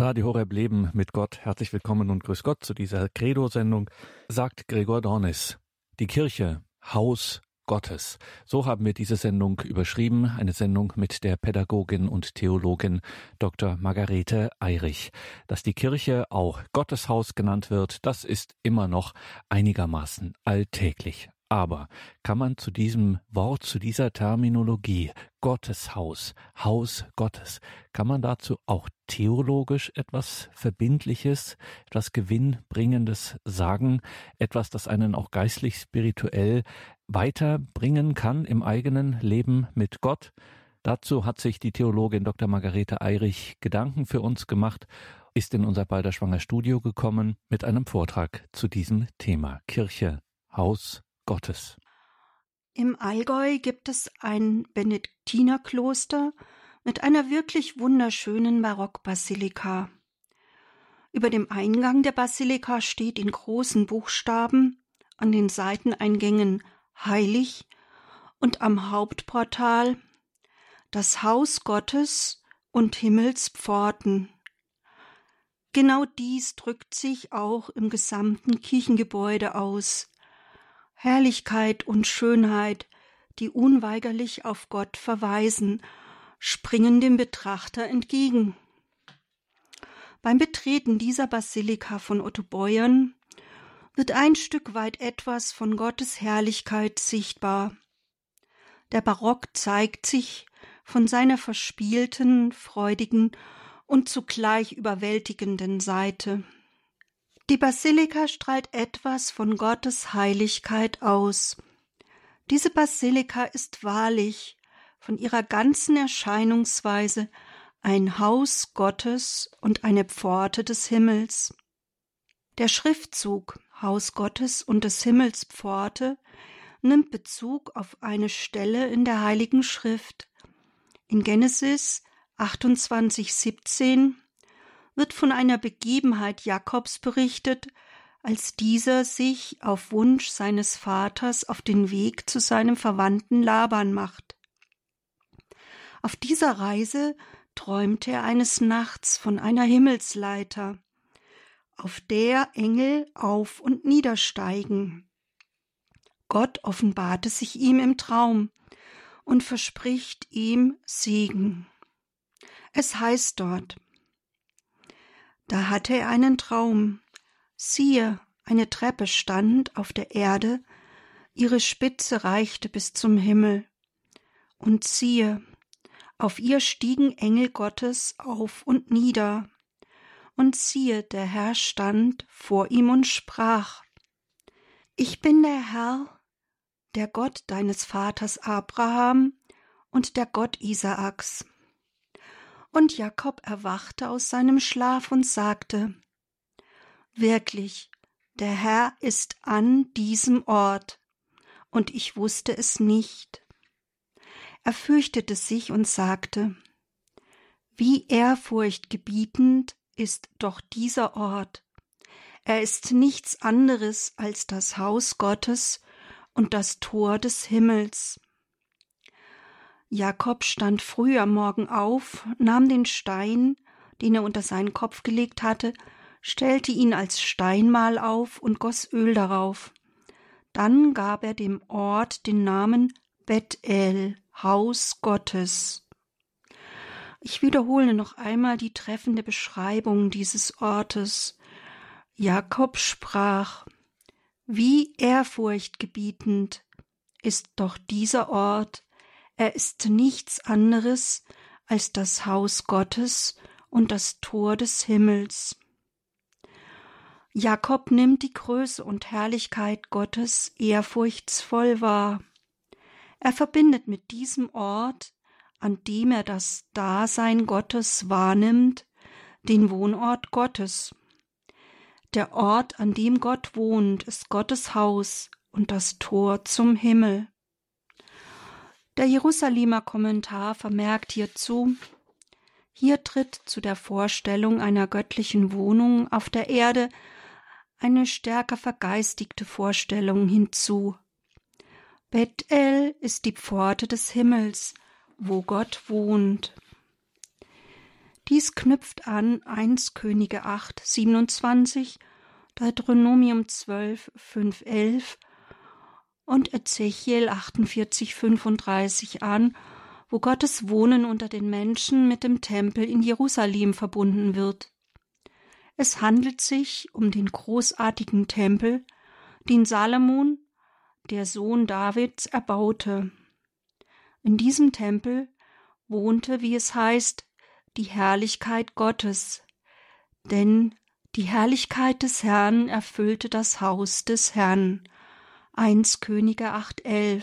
Radio Horeb Leben mit Gott. Herzlich willkommen und grüß Gott zu dieser Credo-Sendung, sagt Gregor Dornis. Die Kirche, Haus Gottes. So haben wir diese Sendung überschrieben, eine Sendung mit der Pädagogin und Theologin Dr. Margarete Eirich. Dass die Kirche auch Gotteshaus genannt wird, das ist immer noch einigermaßen alltäglich. Aber kann man zu diesem Wort, zu dieser Terminologie Gotteshaus, Haus Gottes, kann man dazu auch theologisch etwas Verbindliches, etwas Gewinnbringendes sagen, etwas, das einen auch geistlich spirituell weiterbringen kann im eigenen Leben mit Gott? Dazu hat sich die Theologin Dr. Margarete Eirich Gedanken für uns gemacht, ist in unser Balderschwanger Studio gekommen mit einem Vortrag zu diesem Thema Kirche, Haus Gottes. Im Allgäu gibt es ein Benediktinerkloster mit einer wirklich wunderschönen Barockbasilika. Über dem Eingang der Basilika steht in großen Buchstaben an den Seiteneingängen heilig und am Hauptportal das Haus Gottes und Himmelspforten. Genau dies drückt sich auch im gesamten Kirchengebäude aus. Herrlichkeit und Schönheit, die unweigerlich auf Gott verweisen, springen dem Betrachter entgegen. Beim Betreten dieser Basilika von Otto Beuern wird ein Stück weit etwas von Gottes Herrlichkeit sichtbar. Der Barock zeigt sich von seiner verspielten, freudigen und zugleich überwältigenden Seite. Die Basilika strahlt etwas von Gottes Heiligkeit aus. Diese Basilika ist wahrlich von ihrer ganzen Erscheinungsweise ein Haus Gottes und eine Pforte des Himmels. Der Schriftzug Haus Gottes und des Himmels Pforte nimmt Bezug auf eine Stelle in der Heiligen Schrift. In Genesis 28, 17 wird von einer Begebenheit Jakobs berichtet, als dieser sich auf Wunsch seines Vaters auf den Weg zu seinem Verwandten Laban macht. Auf dieser Reise träumte er eines Nachts von einer Himmelsleiter, auf der Engel auf und niedersteigen. Gott offenbarte sich ihm im Traum und verspricht ihm Segen. Es heißt dort, da hatte er einen Traum. Siehe, eine Treppe stand auf der Erde, ihre Spitze reichte bis zum Himmel. Und siehe, auf ihr stiegen Engel Gottes auf und nieder. Und siehe, der Herr stand vor ihm und sprach, Ich bin der Herr, der Gott deines Vaters Abraham und der Gott Isaaks. Und Jakob erwachte aus seinem Schlaf und sagte Wirklich, der Herr ist an diesem Ort, und ich wusste es nicht. Er fürchtete sich und sagte Wie ehrfurchtgebietend ist doch dieser Ort. Er ist nichts anderes als das Haus Gottes und das Tor des Himmels. Jakob stand früh am Morgen auf, nahm den Stein, den er unter seinen Kopf gelegt hatte, stellte ihn als Steinmal auf und goss Öl darauf. Dann gab er dem Ort den Namen Bethel, Haus Gottes. Ich wiederhole noch einmal die treffende Beschreibung dieses Ortes. Jakob sprach, wie ehrfurchtgebietend ist doch dieser Ort, er ist nichts anderes als das Haus Gottes und das Tor des Himmels. Jakob nimmt die Größe und Herrlichkeit Gottes ehrfurchtsvoll wahr. Er verbindet mit diesem Ort, an dem er das Dasein Gottes wahrnimmt, den Wohnort Gottes. Der Ort, an dem Gott wohnt, ist Gottes Haus und das Tor zum Himmel. Der Jerusalemer Kommentar vermerkt hierzu, hier tritt zu der Vorstellung einer göttlichen Wohnung auf der Erde eine stärker vergeistigte Vorstellung hinzu. Bethel ist die Pforte des Himmels, wo Gott wohnt. Dies knüpft an 1 Könige 8, 27, Deuteronomium 12, 5, 11 und Ezechiel 48, 35 an, wo Gottes Wohnen unter den Menschen mit dem Tempel in Jerusalem verbunden wird. Es handelt sich um den großartigen Tempel, den Salomon, der Sohn Davids, erbaute. In diesem Tempel wohnte, wie es heißt, die Herrlichkeit Gottes, denn die Herrlichkeit des Herrn erfüllte das Haus des Herrn. 1 Könige 8,11.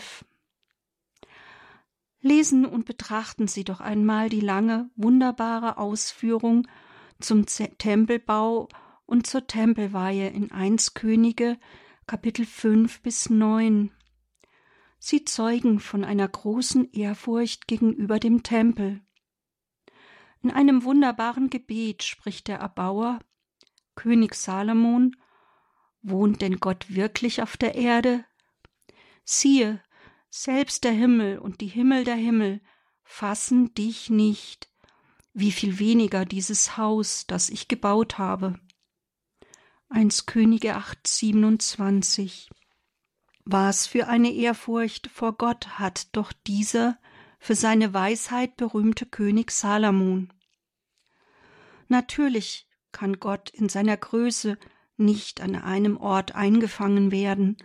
Lesen und betrachten Sie doch einmal die lange, wunderbare Ausführung zum Tempelbau und zur Tempelweihe in 1 Könige, Kapitel 5 bis 9. Sie zeugen von einer großen Ehrfurcht gegenüber dem Tempel. In einem wunderbaren Gebet spricht der Erbauer, König Salomon, Wohnt denn Gott wirklich auf der Erde? Siehe, selbst der Himmel und die Himmel der Himmel fassen dich nicht, wie viel weniger dieses Haus, das ich gebaut habe. 1 Könige 8, 27 Was für eine Ehrfurcht vor Gott hat doch dieser für seine Weisheit berühmte König Salomon. Natürlich kann Gott in seiner Größe nicht an einem Ort eingefangen werden,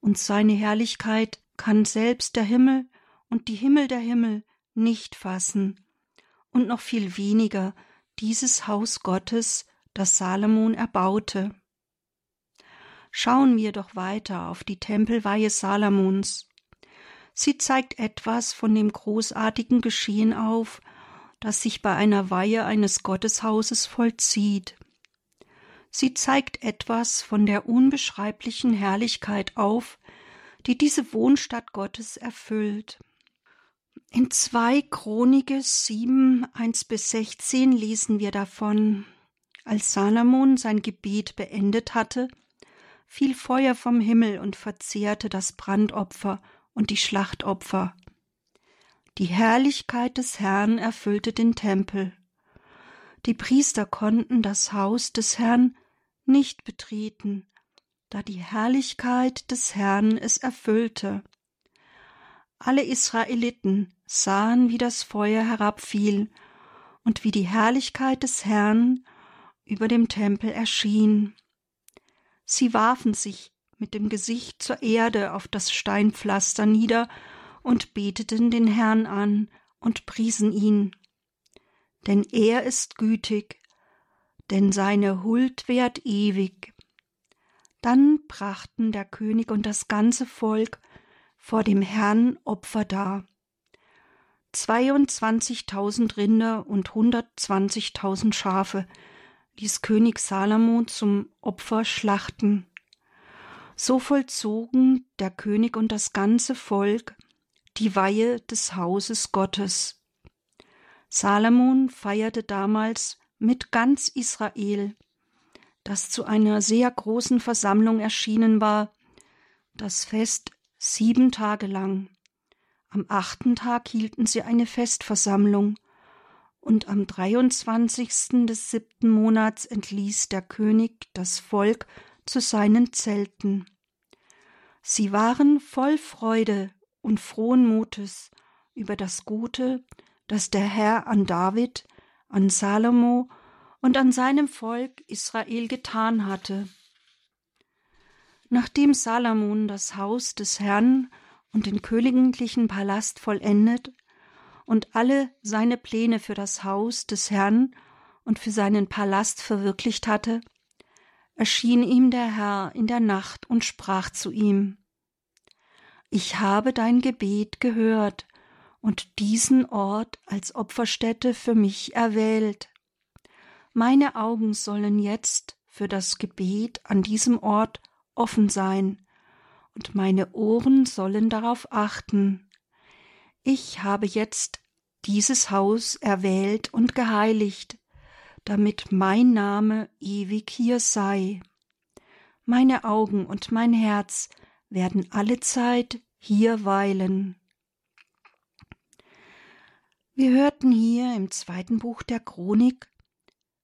und seine Herrlichkeit kann selbst der Himmel und die Himmel der Himmel nicht fassen, und noch viel weniger dieses Haus Gottes, das Salomon erbaute. Schauen wir doch weiter auf die Tempelweihe Salomons. Sie zeigt etwas von dem großartigen Geschehen auf, das sich bei einer Weihe eines Gotteshauses vollzieht. Sie zeigt etwas von der unbeschreiblichen Herrlichkeit auf, die diese Wohnstadt Gottes erfüllt. In zwei Chronike 7, 1 bis 16 lesen wir davon, als Salomon sein Gebet beendet hatte, fiel Feuer vom Himmel und verzehrte das Brandopfer und die Schlachtopfer. Die Herrlichkeit des Herrn erfüllte den Tempel. Die Priester konnten das Haus des Herrn nicht betreten, da die Herrlichkeit des Herrn es erfüllte. Alle Israeliten sahen, wie das Feuer herabfiel und wie die Herrlichkeit des Herrn über dem Tempel erschien. Sie warfen sich mit dem Gesicht zur Erde auf das Steinpflaster nieder und beteten den Herrn an und priesen ihn. Denn er ist gütig, denn seine Huld währt ewig. Dann brachten der König und das ganze Volk vor dem Herrn Opfer dar. Zweiundzwanzigtausend Rinder und hundertzwanzigtausend Schafe ließ König Salomo zum Opfer schlachten. So vollzogen der König und das ganze Volk die Weihe des Hauses Gottes. Salomon feierte damals mit ganz Israel, das zu einer sehr großen Versammlung erschienen war, das Fest sieben Tage lang. Am achten Tag hielten sie eine Festversammlung, und am 23. des siebten Monats entließ der König das Volk zu seinen Zelten. Sie waren voll Freude und frohen Mutes über das Gute, das der Herr an David, an Salomo und an seinem Volk Israel getan hatte. Nachdem Salomon das Haus des Herrn und den königlichen Palast vollendet und alle seine Pläne für das Haus des Herrn und für seinen Palast verwirklicht hatte, erschien ihm der Herr in der Nacht und sprach zu ihm ich habe dein Gebet gehört und diesen Ort als Opferstätte für mich erwählt. Meine Augen sollen jetzt für das Gebet an diesem Ort offen sein, und meine Ohren sollen darauf achten. Ich habe jetzt dieses Haus erwählt und geheiligt, damit mein Name ewig hier sei. Meine Augen und mein Herz werden alle Zeit hier weilen. Wir hörten hier im zweiten Buch der Chronik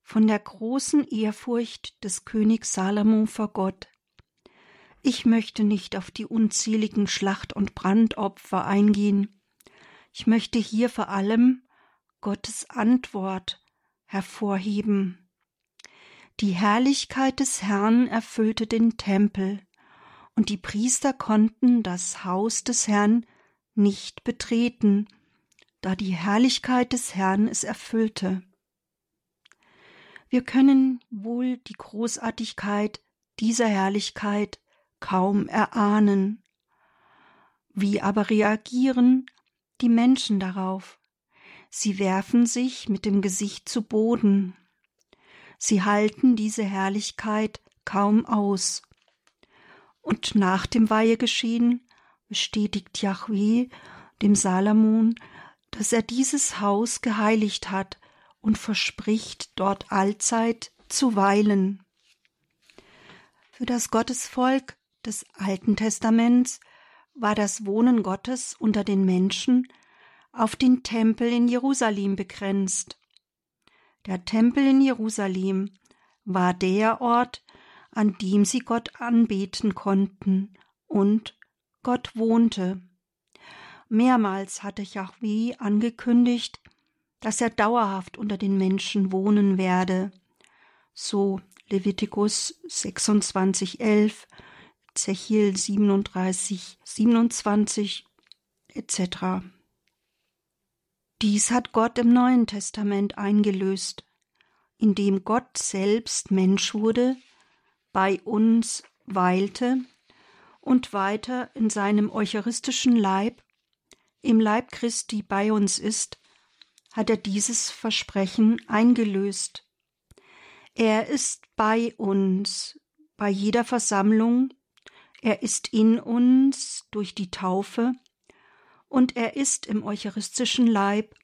von der großen Ehrfurcht des Königs Salomo vor Gott. Ich möchte nicht auf die unzähligen Schlacht- und Brandopfer eingehen. Ich möchte hier vor allem Gottes Antwort hervorheben. Die Herrlichkeit des Herrn erfüllte den Tempel, und die Priester konnten das Haus des Herrn nicht betreten, da die Herrlichkeit des Herrn es erfüllte. Wir können wohl die Großartigkeit dieser Herrlichkeit kaum erahnen. Wie aber reagieren die Menschen darauf? Sie werfen sich mit dem Gesicht zu Boden. Sie halten diese Herrlichkeit kaum aus. Und nach dem Weihegeschehen bestätigt Yahweh dem Salomon dass er dieses Haus geheiligt hat und verspricht, dort allzeit zu weilen. Für das Gottesvolk des Alten Testaments war das Wohnen Gottes unter den Menschen auf den Tempel in Jerusalem begrenzt. Der Tempel in Jerusalem war der Ort, an dem sie Gott anbeten konnten und Gott wohnte. Mehrmals hatte Yahweh angekündigt, dass er dauerhaft unter den Menschen wohnen werde. So Levitikus 26, 11, Zechiel 37, 27 etc. Dies hat Gott im Neuen Testament eingelöst, indem Gott selbst Mensch wurde, bei uns weilte und weiter in seinem eucharistischen Leib im Leib Christi bei uns ist, hat er dieses Versprechen eingelöst. Er ist bei uns, bei jeder Versammlung, er ist in uns durch die Taufe und er ist im eucharistischen Leib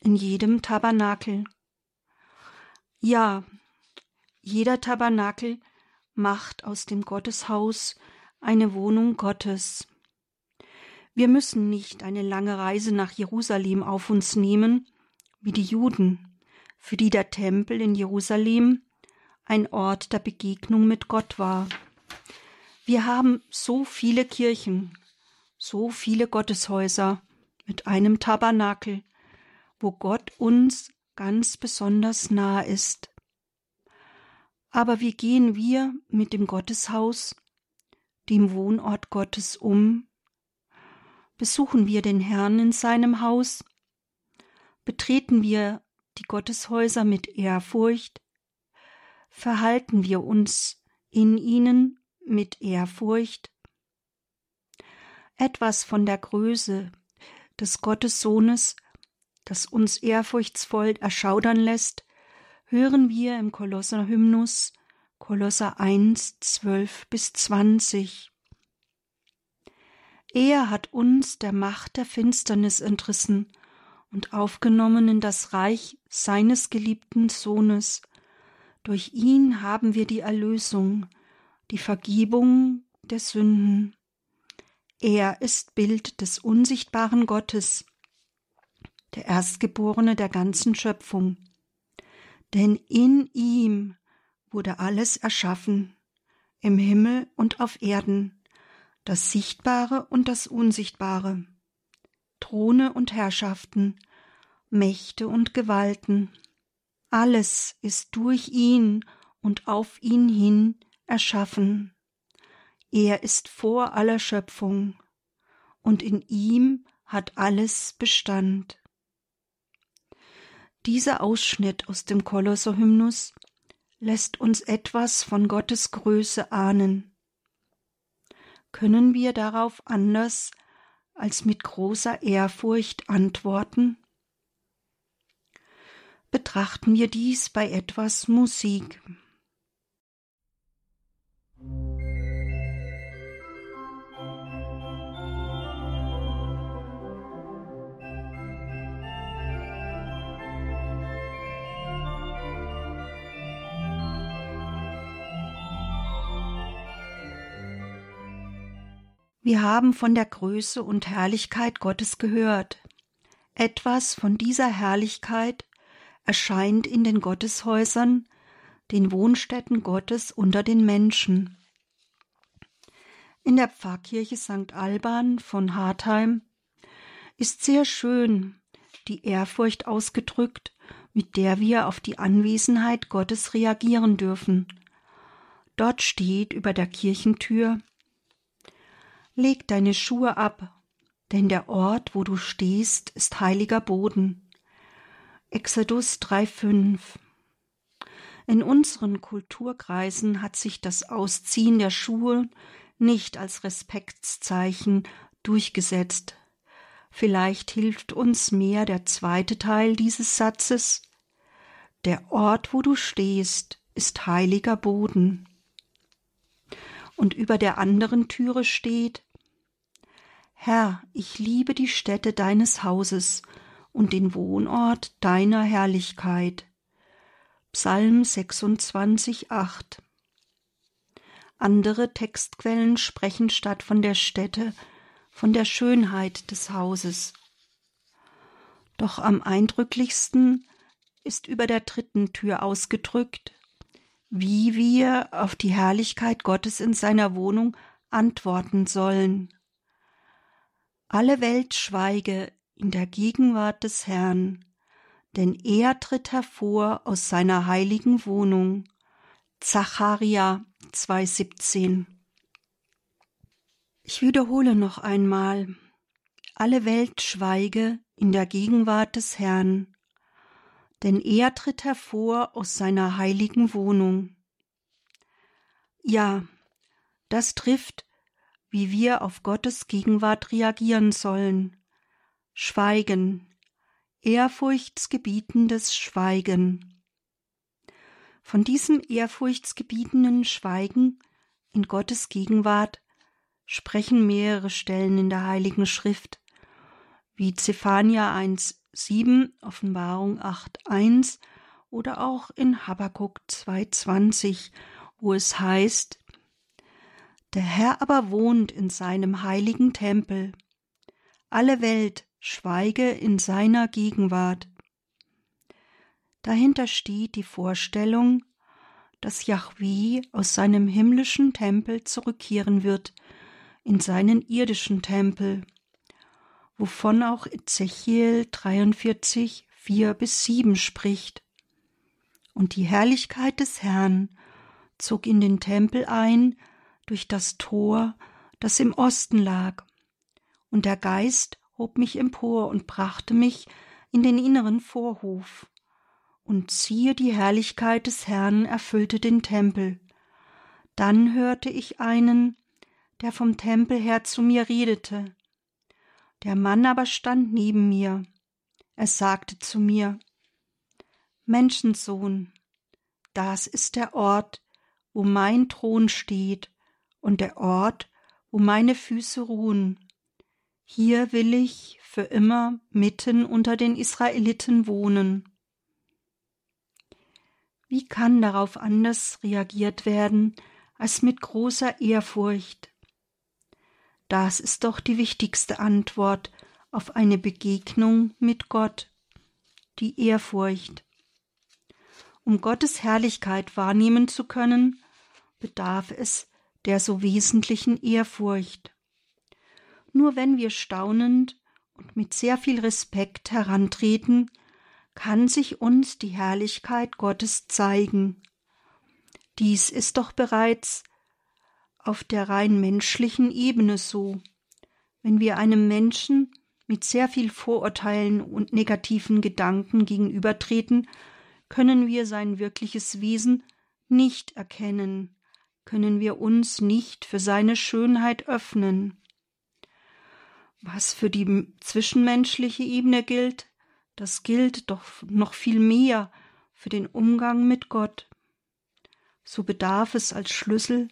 in jedem Tabernakel. Ja, jeder Tabernakel macht aus dem Gotteshaus eine Wohnung Gottes. Wir müssen nicht eine lange Reise nach Jerusalem auf uns nehmen, wie die Juden, für die der Tempel in Jerusalem ein Ort der Begegnung mit Gott war. Wir haben so viele Kirchen, so viele Gotteshäuser mit einem Tabernakel, wo Gott uns ganz besonders nah ist. Aber wie gehen wir mit dem Gotteshaus, dem Wohnort Gottes um, Besuchen wir den Herrn in seinem Haus? Betreten wir die Gotteshäuser mit Ehrfurcht? Verhalten wir uns in ihnen mit Ehrfurcht? Etwas von der Größe des Gottessohnes, das uns ehrfurchtsvoll erschaudern lässt, hören wir im Kolosserhymnus Kolosser 1, 12 bis 20. Er hat uns der Macht der Finsternis entrissen und aufgenommen in das Reich seines geliebten Sohnes. Durch ihn haben wir die Erlösung, die Vergebung der Sünden. Er ist Bild des unsichtbaren Gottes, der Erstgeborene der ganzen Schöpfung. Denn in ihm wurde alles erschaffen, im Himmel und auf Erden, das Sichtbare und das Unsichtbare, Throne und Herrschaften, Mächte und Gewalten. Alles ist durch ihn und auf ihn hin erschaffen. Er ist vor aller Schöpfung, und in ihm hat alles Bestand. Dieser Ausschnitt aus dem Kolosserhymnus lässt uns etwas von Gottes Größe ahnen. Können wir darauf anders als mit großer Ehrfurcht antworten? Betrachten wir dies bei etwas Musik. Wir haben von der Größe und Herrlichkeit Gottes gehört. Etwas von dieser Herrlichkeit erscheint in den Gotteshäusern, den Wohnstätten Gottes unter den Menschen. In der Pfarrkirche St. Alban von Hartheim ist sehr schön die Ehrfurcht ausgedrückt, mit der wir auf die Anwesenheit Gottes reagieren dürfen. Dort steht über der Kirchentür Leg deine Schuhe ab, denn der Ort, wo du stehst, ist heiliger Boden. Exodus 3,5 In unseren Kulturkreisen hat sich das Ausziehen der Schuhe nicht als Respektszeichen durchgesetzt. Vielleicht hilft uns mehr der zweite Teil dieses Satzes. Der Ort, wo du stehst, ist heiliger Boden. Und über der anderen Türe steht Herr, ich liebe die Stätte deines Hauses und den Wohnort deiner Herrlichkeit. Psalm 26, 8 andere Textquellen sprechen statt von der Stätte von der Schönheit des Hauses. Doch am eindrücklichsten ist über der dritten Tür ausgedrückt, wie wir auf die Herrlichkeit Gottes in seiner Wohnung antworten sollen. Alle Welt schweige in der Gegenwart des Herrn, denn er tritt hervor aus seiner heiligen Wohnung. Zacharia 2,17 Ich wiederhole noch einmal, alle Welt schweige in der Gegenwart des Herrn, denn er tritt hervor aus seiner heiligen Wohnung. Ja, das trifft, wie wir auf Gottes Gegenwart reagieren sollen. Schweigen, ehrfurchtsgebietendes Schweigen. Von diesem ehrfurchtsgebietenden Schweigen in Gottes Gegenwart sprechen mehrere Stellen in der Heiligen Schrift, wie Zephania 1,7, Offenbarung 8,1 oder auch in Habakkuk 2,20, wo es heißt, der Herr aber wohnt in seinem heiligen Tempel. Alle Welt schweige in seiner Gegenwart. Dahinter steht die Vorstellung, dass Yahweh aus seinem himmlischen Tempel zurückkehren wird in seinen irdischen Tempel, wovon auch Ezechiel 43, 4 bis 7 spricht. Und die Herrlichkeit des Herrn zog in den Tempel ein durch das Tor, das im Osten lag, und der Geist hob mich empor und brachte mich in den inneren Vorhof und siehe die Herrlichkeit des Herrn erfüllte den Tempel. Dann hörte ich einen, der vom Tempel her zu mir redete. Der Mann aber stand neben mir. Er sagte zu mir, Menschensohn, das ist der Ort, wo mein Thron steht und der Ort, wo meine Füße ruhen. Hier will ich für immer mitten unter den Israeliten wohnen. Wie kann darauf anders reagiert werden als mit großer Ehrfurcht? Das ist doch die wichtigste Antwort auf eine Begegnung mit Gott, die Ehrfurcht. Um Gottes Herrlichkeit wahrnehmen zu können, bedarf es der so wesentlichen Ehrfurcht. Nur wenn wir staunend und mit sehr viel Respekt herantreten, kann sich uns die Herrlichkeit Gottes zeigen. Dies ist doch bereits auf der rein menschlichen Ebene so. Wenn wir einem Menschen mit sehr viel Vorurteilen und negativen Gedanken gegenübertreten, können wir sein wirkliches Wesen nicht erkennen, können wir uns nicht für seine Schönheit öffnen. Was für die zwischenmenschliche Ebene gilt, das gilt doch noch viel mehr für den Umgang mit Gott. So bedarf es als Schlüssel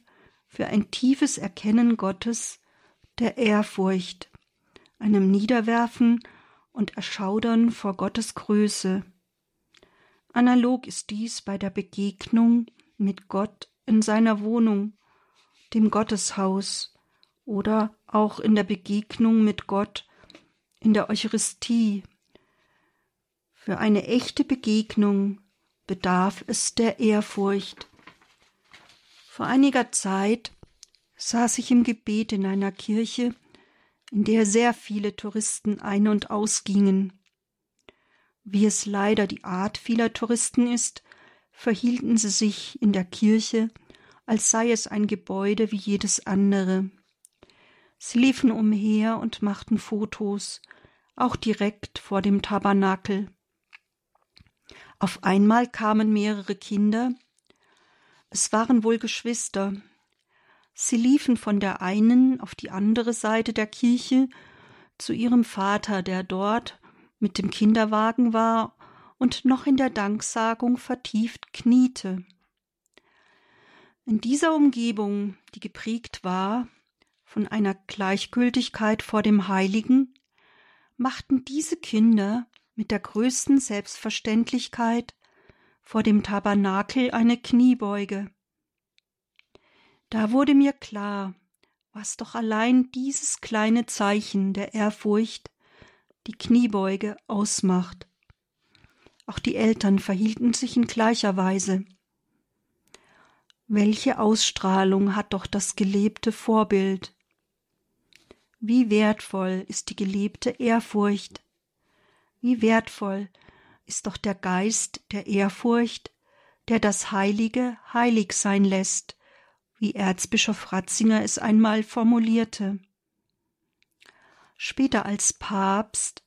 für ein tiefes Erkennen Gottes der Ehrfurcht, einem Niederwerfen und Erschaudern vor Gottes Größe. Analog ist dies bei der Begegnung mit Gott in seiner Wohnung, dem Gotteshaus, oder auch in der Begegnung mit Gott in der Eucharistie, Für eine echte Begegnung bedarf es der Ehrfurcht. Vor einiger Zeit saß ich im Gebet in einer Kirche, in der sehr viele Touristen ein- und ausgingen. Wie es leider die Art vieler Touristen ist, verhielten sie sich in der Kirche, als sei es ein Gebäude wie jedes andere. Sie liefen umher und machten Fotos, auch direkt vor dem Tabernakel. Auf einmal kamen mehrere Kinder, es waren wohl Geschwister. Sie liefen von der einen auf die andere Seite der Kirche zu ihrem Vater, der dort mit dem Kinderwagen war und noch in der Danksagung vertieft kniete. In dieser Umgebung, die geprägt war von einer Gleichgültigkeit vor dem Heiligen, machten diese Kinder mit der größten Selbstverständlichkeit vor dem Tabernakel eine Kniebeuge. Da wurde mir klar, was doch allein dieses kleine Zeichen der Ehrfurcht die Kniebeuge ausmacht. Auch die Eltern verhielten sich in gleicher Weise. Welche Ausstrahlung hat doch das gelebte Vorbild? Wie wertvoll ist die gelebte Ehrfurcht? Wie wertvoll ist doch der Geist der Ehrfurcht, der das Heilige heilig sein lässt, wie Erzbischof Ratzinger es einmal formulierte. Später als Papst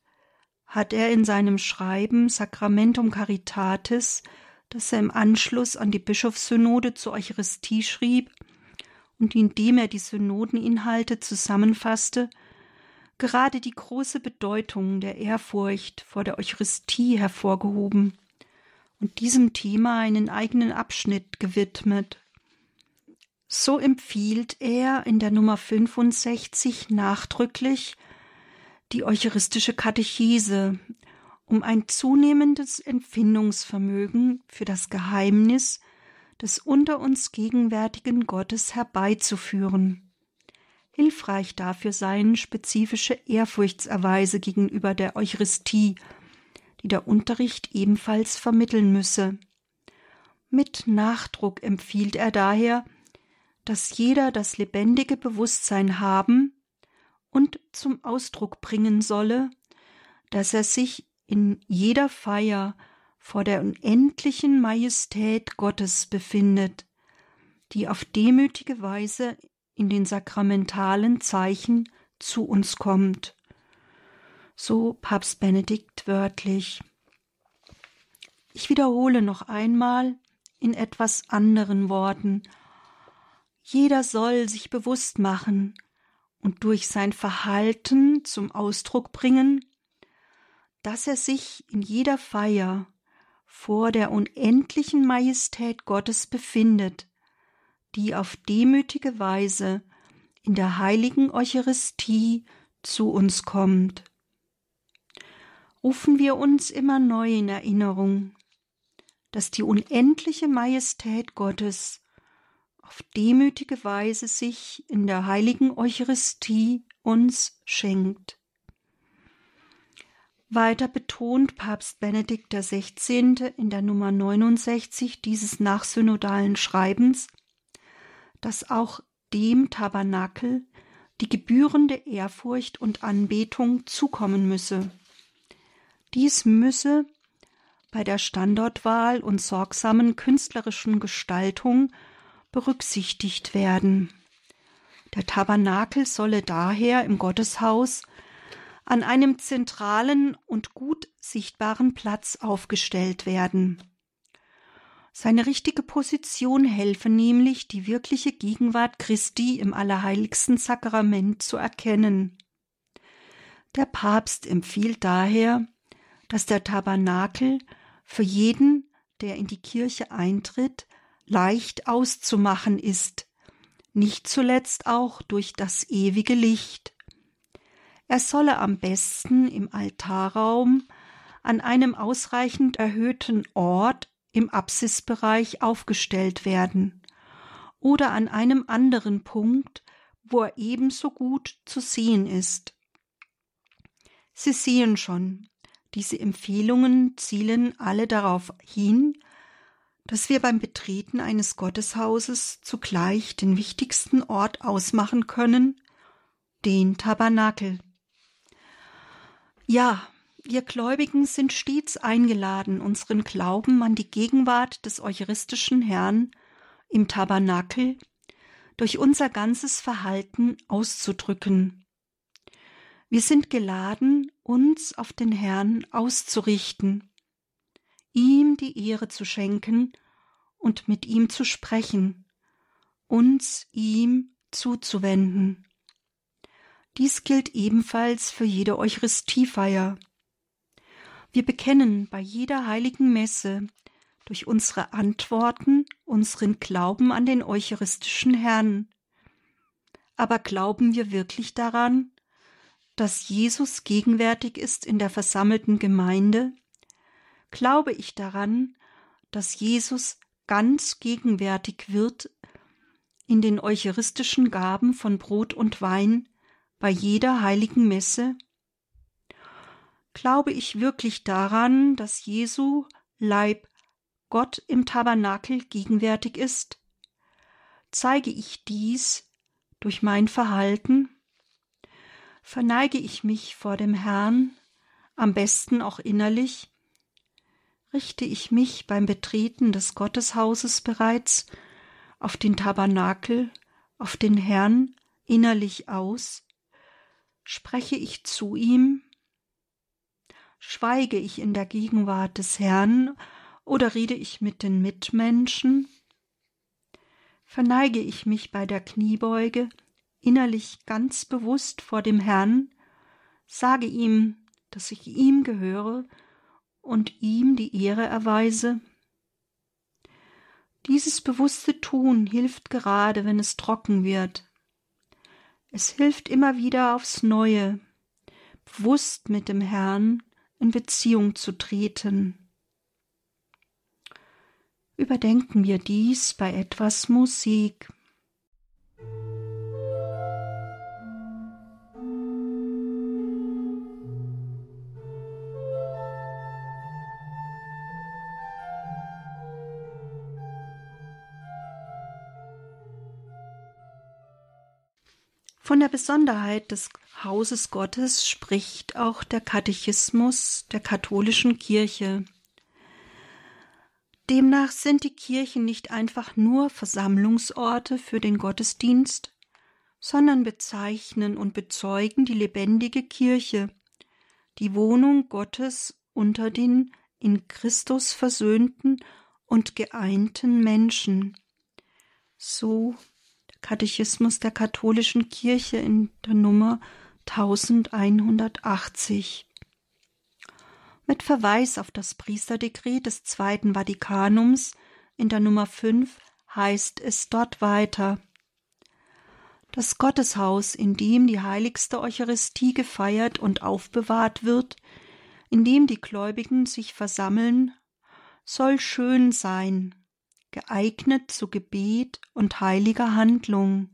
hat er in seinem Schreiben Sacramentum Caritatis, das er im Anschluss an die Bischofssynode zur Eucharistie schrieb und in dem er die Synodeninhalte zusammenfasste, gerade die große Bedeutung der Ehrfurcht vor der Eucharistie hervorgehoben und diesem Thema einen eigenen Abschnitt gewidmet. So empfiehlt er in der Nummer 65 nachdrücklich die eucharistische Katechese, um ein zunehmendes Empfindungsvermögen für das Geheimnis des unter uns gegenwärtigen Gottes herbeizuführen. Hilfreich dafür seien spezifische Ehrfurchtserweise gegenüber der Eucharistie, die der Unterricht ebenfalls vermitteln müsse. Mit Nachdruck empfiehlt er daher, dass jeder das lebendige Bewusstsein haben und zum Ausdruck bringen solle, dass er sich in jeder Feier vor der unendlichen Majestät Gottes befindet, die auf demütige Weise in den sakramentalen Zeichen zu uns kommt. So Papst Benedikt wörtlich. Ich wiederhole noch einmal in etwas anderen Worten. Jeder soll sich bewusst machen und durch sein Verhalten zum Ausdruck bringen, dass er sich in jeder Feier vor der unendlichen Majestät Gottes befindet, die auf demütige Weise in der heiligen Eucharistie zu uns kommt. Rufen wir uns immer neu in Erinnerung, dass die unendliche Majestät Gottes auf demütige Weise sich in der heiligen Eucharistie uns schenkt. Weiter betont Papst Benedikt XVI. in der Nummer 69 dieses nachsynodalen Schreibens, dass auch dem Tabernakel die gebührende Ehrfurcht und Anbetung zukommen müsse. Dies müsse bei der Standortwahl und sorgsamen künstlerischen Gestaltung berücksichtigt werden. Der Tabernakel solle daher im Gotteshaus an einem zentralen und gut sichtbaren Platz aufgestellt werden. Seine richtige Position helfe nämlich, die wirkliche Gegenwart Christi im allerheiligsten Sakrament zu erkennen. Der Papst empfiehlt daher, dass der Tabernakel für jeden, der in die Kirche eintritt, leicht auszumachen ist, nicht zuletzt auch durch das ewige Licht. Er solle am besten im Altarraum an einem ausreichend erhöhten Ort im Apsisbereich aufgestellt werden oder an einem anderen Punkt, wo er ebenso gut zu sehen ist. Sie sehen schon, Diese Empfehlungen zielen alle darauf hin, dass wir beim Betreten eines Gotteshauses zugleich den wichtigsten Ort ausmachen können, den Tabernakel. Ja, wir Gläubigen sind stets eingeladen, unseren Glauben an die Gegenwart des eucharistischen Herrn im Tabernakel durch unser ganzes Verhalten auszudrücken. Wir sind geladen, uns auf den Herrn auszurichten, ihm die Ehre zu schenken und mit ihm zu sprechen, uns ihm zuzuwenden. Dies gilt ebenfalls für jede Eucharistiefeier. Wir bekennen bei jeder heiligen Messe durch unsere Antworten unseren Glauben an den eucharistischen Herrn. Aber glauben wir wirklich daran, dass Jesus gegenwärtig ist in der versammelten Gemeinde? Glaube ich daran, dass Jesus ganz gegenwärtig wird in den eucharistischen Gaben von Brot und Wein bei jeder heiligen Messe? Glaube ich wirklich daran, dass Jesu Leib Gott im Tabernakel gegenwärtig ist? Zeige ich dies durch mein Verhalten? Verneige ich mich vor dem Herrn, am besten auch innerlich? Richte ich mich beim Betreten des Gotteshauses bereits auf den Tabernakel, auf den Herrn innerlich aus? Spreche ich zu ihm? Schweige ich in der Gegenwart des Herrn oder rede ich mit den Mitmenschen? Verneige ich mich bei der Kniebeuge innerlich ganz bewusst vor dem Herrn, sage ihm, dass ich ihm gehöre und ihm die Ehre erweise? Dieses bewusste Tun hilft gerade, wenn es trocken wird. Es hilft immer wieder aufs Neue, bewusst mit dem Herrn in Beziehung zu treten. Überdenken wir dies bei etwas Musik. Von der Besonderheit des Hauses Gottes spricht auch der Katechismus der katholischen Kirche. Demnach sind die Kirchen nicht einfach nur Versammlungsorte für den Gottesdienst, sondern bezeichnen und bezeugen die lebendige Kirche, die Wohnung Gottes unter den in Christus versöhnten und geeinten Menschen. So Katechismus der katholischen Kirche in der Nummer 1180. Mit Verweis auf das Priesterdekret des Zweiten Vatikanums in der Nummer 5 heißt es dort weiter. Das Gotteshaus, in dem die heiligste Eucharistie gefeiert und aufbewahrt wird, in dem die Gläubigen sich versammeln, soll schön sein, geeignet zu Gebet und heiliger Handlung.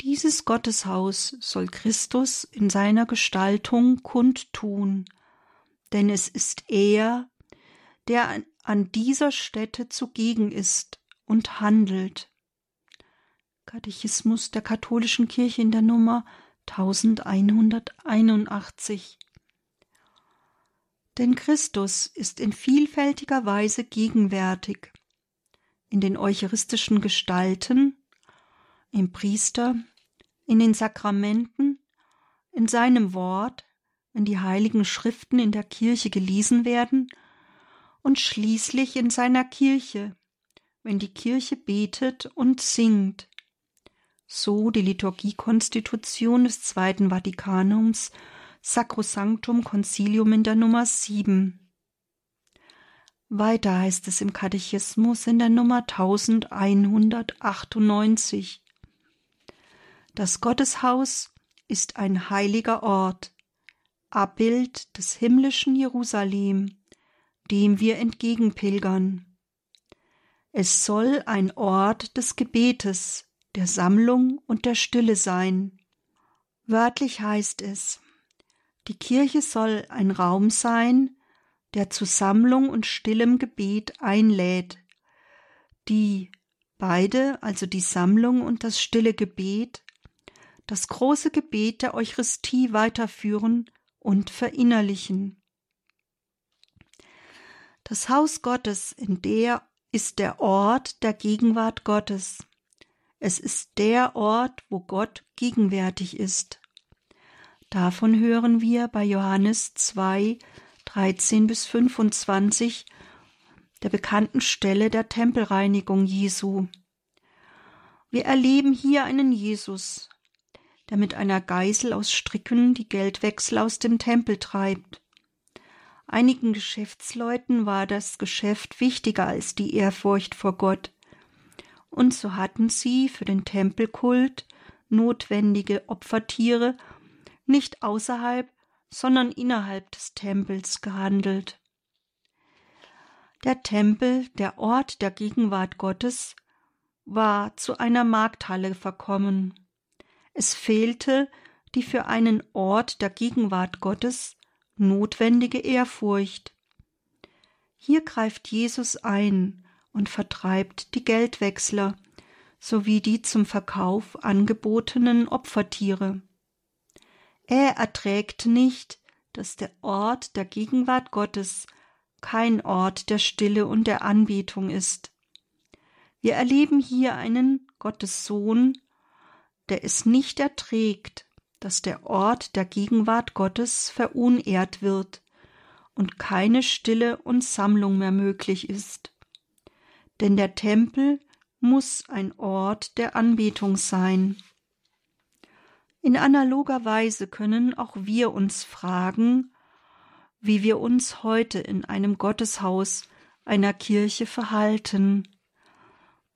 Dieses Gotteshaus soll Christus in seiner Gestaltung kundtun, denn es ist er, der an dieser Stätte zugegen ist und handelt. Katechismus der katholischen Kirche in der Nummer 1181. Denn Christus ist in vielfältiger Weise gegenwärtig in den eucharistischen Gestalten, im Priester, in den Sakramenten, in seinem Wort, wenn die heiligen Schriften in der Kirche gelesen werden, und schließlich in seiner Kirche, wenn die Kirche betet und singt. So die Liturgiekonstitution des Zweiten Vatikanums Sacrosanctum Concilium in der Nummer 7. Weiter heißt es im Katechismus in der Nummer 1198. Das Gotteshaus ist ein heiliger Ort, Abbild des himmlischen Jerusalem, dem wir entgegenpilgern. Es soll ein Ort des Gebetes, der Sammlung und der Stille sein. Wörtlich heißt es, Die Kirche soll ein Raum sein, der zu Sammlung und stillem Gebet einlädt, die beide, also die Sammlung und das stille Gebet, das große Gebet der Eucharistie weiterführen und verinnerlichen. Das Haus Gottes, in der ist der Ort der Gegenwart Gottes. Es ist der Ort, wo Gott gegenwärtig ist. Davon hören wir bei Johannes 2, 13 bis 25, der bekannten Stelle der Tempelreinigung Jesu. Wir erleben hier einen Jesus, der mit einer Geisel aus Stricken die Geldwechsel aus dem Tempel treibt. Einigen Geschäftsleuten war das Geschäft wichtiger als die Ehrfurcht vor Gott, und so hatten sie für den Tempelkult notwendige Opfertiere nicht außerhalb, sondern innerhalb des Tempels gehandelt. Der Tempel, der Ort der Gegenwart Gottes, war zu einer Markthalle verkommen. Es fehlte die für einen Ort der Gegenwart Gottes notwendige Ehrfurcht. Hier greift Jesus ein und vertreibt die Geldwechsler sowie die zum Verkauf angebotenen Opfertiere. Er erträgt nicht, dass der Ort der Gegenwart Gottes kein Ort der Stille und der Anbetung ist. Wir erleben hier einen Gottessohn, der es nicht erträgt, dass der Ort der Gegenwart Gottes verunehrt wird und keine Stille und Sammlung mehr möglich ist. Denn der Tempel muss ein Ort der Anbetung sein. In analoger Weise können auch wir uns fragen, wie wir uns heute in einem Gotteshaus einer Kirche verhalten.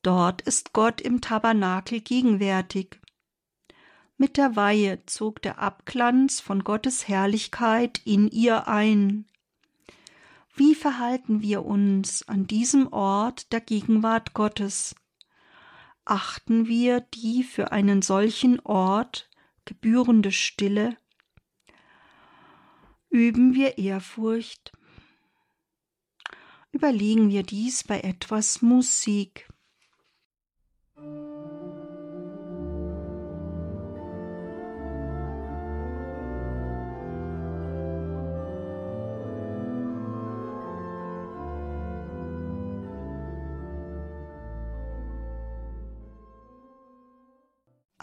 Dort ist Gott im Tabernakel gegenwärtig. Mit der Weihe zog der Abglanz von Gottes Herrlichkeit in ihr ein. Wie verhalten wir uns an diesem Ort der Gegenwart Gottes? Achten wir die für einen solchen Ort gebührende Stille? Üben wir Ehrfurcht? Überlegen wir dies bei etwas Musik.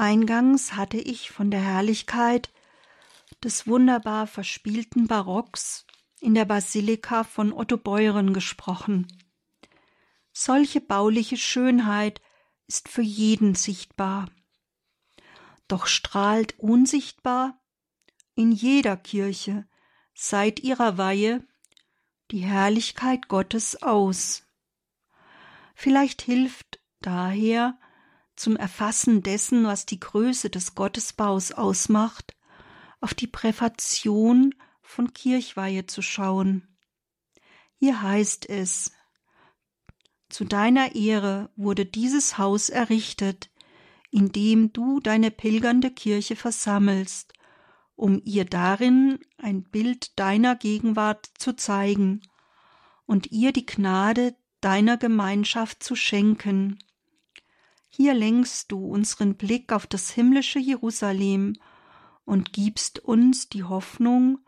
Eingangs hatte ich von der Herrlichkeit des wunderbar verspielten Barocks in der Basilika von Otto Beuren gesprochen. Solche bauliche Schönheit ist für jeden sichtbar. Doch strahlt unsichtbar in jeder Kirche seit ihrer Weihe die Herrlichkeit Gottes aus. Vielleicht hilft daher zum Erfassen dessen, was die Größe des Gottesbaus ausmacht, auf die Präfation von Kirchweihe zu schauen. Hier heißt es Zu deiner Ehre wurde dieses Haus errichtet, in dem du deine pilgernde Kirche versammelst, um ihr darin ein Bild deiner Gegenwart zu zeigen und ihr die Gnade deiner Gemeinschaft zu schenken. Hier lenkst du unseren Blick auf das himmlische Jerusalem und gibst uns die Hoffnung,